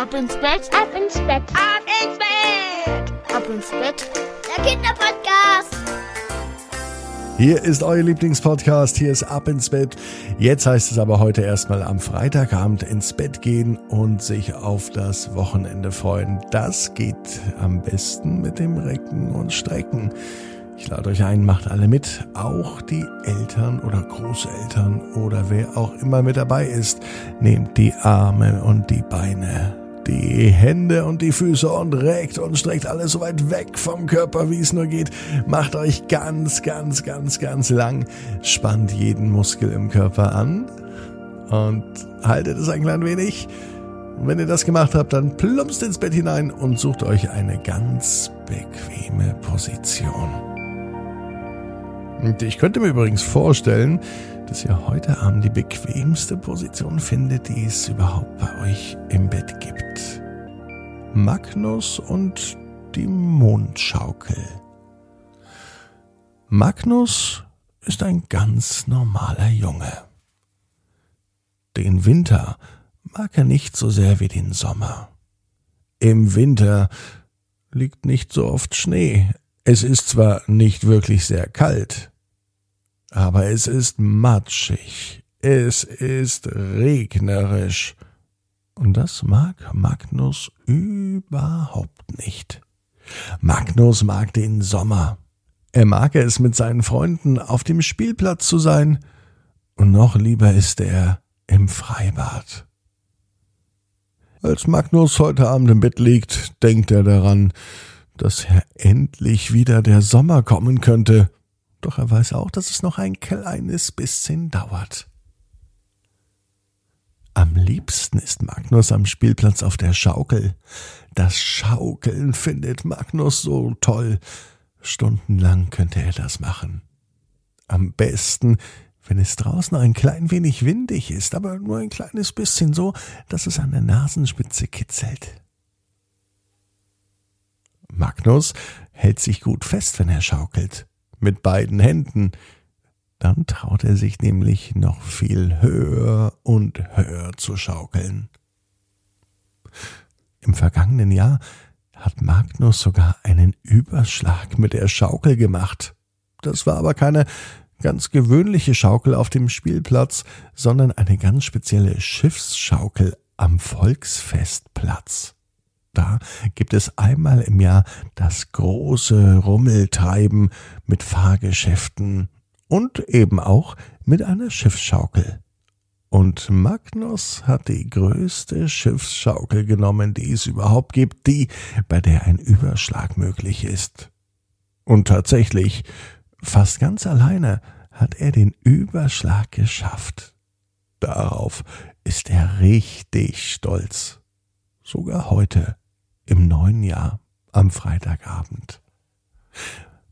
Ab ins Bett, ab ins Bett, ab ins Bett, ab ins Bett. Der Kinderpodcast. Hier ist euer Lieblingspodcast, hier ist Ab ins Bett. Jetzt heißt es aber heute erstmal am Freitagabend ins Bett gehen und sich auf das Wochenende freuen. Das geht am besten mit dem Recken und Strecken. Ich lade euch ein, macht alle mit, auch die Eltern oder Großeltern oder wer auch immer mit dabei ist. Nehmt die Arme und die Beine, die Hände und die Füße und reckt und streckt alles so weit weg vom Körper, wie es nur geht. Macht euch ganz, ganz, ganz, ganz lang. Spannt jeden Muskel im Körper an und haltet es ein klein wenig. Und wenn ihr das gemacht habt, dann plumpst ins Bett hinein und sucht euch eine ganz bequeme Position. Und ich könnte mir übrigens vorstellen, dass ihr heute Abend die bequemste Position findet, die es überhaupt bei euch im Bett gibt. Magnus und die Mondschaukel. Magnus ist ein ganz normaler Junge. Den Winter mag er nicht so sehr wie den Sommer. Im Winter liegt nicht so oft Schnee. Es ist zwar nicht wirklich sehr kalt, aber es ist matschig, es ist regnerisch, und das mag Magnus überhaupt nicht. Magnus mag den Sommer. Er mag es, mit seinen Freunden auf dem Spielplatz zu sein, und noch lieber ist er im Freibad. Als Magnus heute Abend im Bett liegt, denkt er daran, dass er endlich wieder der Sommer kommen könnte doch er weiß auch, dass es noch ein kleines bisschen dauert. Am liebsten ist Magnus am Spielplatz auf der Schaukel. Das Schaukeln findet Magnus so toll. Stundenlang könnte er das machen. Am besten, wenn es draußen ein klein wenig windig ist, aber nur ein kleines bisschen so, dass es an der Nasenspitze kitzelt. Magnus hält sich gut fest, wenn er schaukelt mit beiden Händen. Dann traut er sich nämlich noch viel höher und höher zu schaukeln. Im vergangenen Jahr hat Magnus sogar einen Überschlag mit der Schaukel gemacht. Das war aber keine ganz gewöhnliche Schaukel auf dem Spielplatz, sondern eine ganz spezielle Schiffsschaukel am Volksfestplatz. Da gibt es einmal im Jahr das große Rummeltreiben mit Fahrgeschäften und eben auch mit einer Schiffsschaukel. Und Magnus hat die größte Schiffsschaukel genommen, die es überhaupt gibt, die, bei der ein Überschlag möglich ist. Und tatsächlich, fast ganz alleine, hat er den Überschlag geschafft. Darauf ist er richtig stolz. Sogar heute im neuen Jahr am Freitagabend.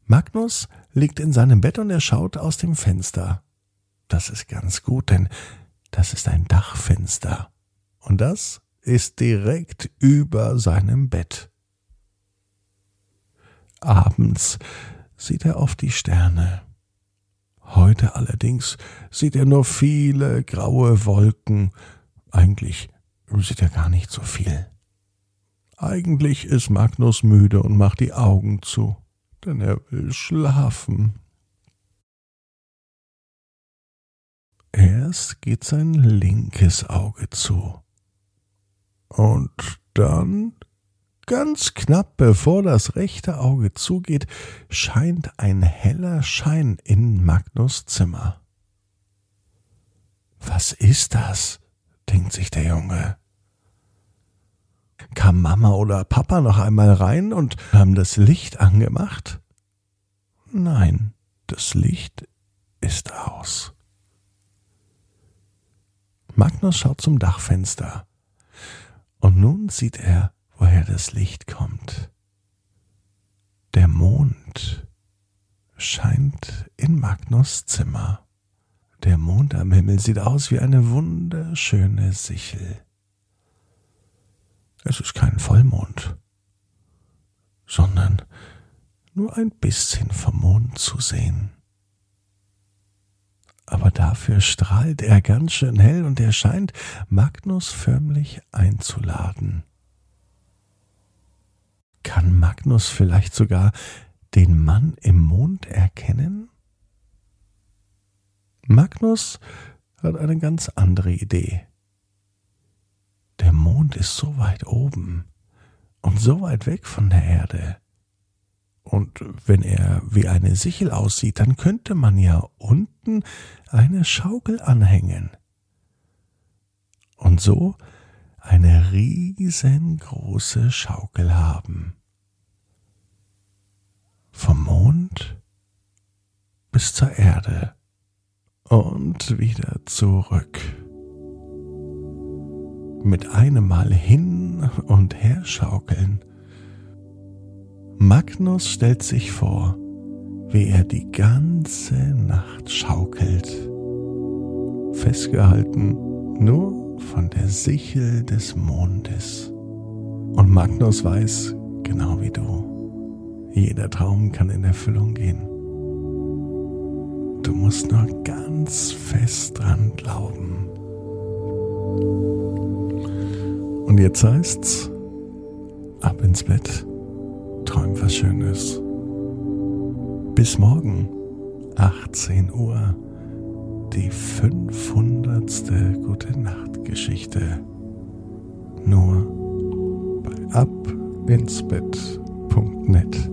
Magnus liegt in seinem Bett und er schaut aus dem Fenster. Das ist ganz gut, denn das ist ein Dachfenster. Und das ist direkt über seinem Bett. Abends sieht er auf die Sterne. Heute allerdings sieht er nur viele graue Wolken. Eigentlich sieht er gar nicht so viel. Eigentlich ist Magnus müde und macht die Augen zu, denn er will schlafen. Erst geht sein linkes Auge zu. Und dann, ganz knapp bevor das rechte Auge zugeht, scheint ein heller Schein in Magnus Zimmer. Was ist das? denkt sich der Junge kam Mama oder Papa noch einmal rein und haben das Licht angemacht? Nein, das Licht ist aus. Magnus schaut zum Dachfenster. Und nun sieht er, woher das Licht kommt. Der Mond scheint in Magnus Zimmer. Der Mond am Himmel sieht aus wie eine wunderschöne Sichel. Es ist kein Vollmond, sondern nur ein bisschen vom Mond zu sehen. Aber dafür strahlt er ganz schön hell und er scheint Magnus förmlich einzuladen. Kann Magnus vielleicht sogar den Mann im Mond erkennen? Magnus hat eine ganz andere Idee. Der Mond ist so weit oben und so weit weg von der Erde. Und wenn er wie eine Sichel aussieht, dann könnte man ja unten eine Schaukel anhängen. Und so eine riesengroße Schaukel haben. Vom Mond bis zur Erde und wieder zurück. Mit einem Mal hin und her schaukeln. Magnus stellt sich vor, wie er die ganze Nacht schaukelt, festgehalten nur von der Sichel des Mondes. Und Magnus weiß, genau wie du, jeder Traum kann in Erfüllung gehen. Du musst nur ganz fest dran glauben. Und jetzt heißt's, ab ins Bett, träum was Schönes. Bis morgen, 18 Uhr, die 500. Gute Nacht Geschichte. Nur bei abinsbett.net.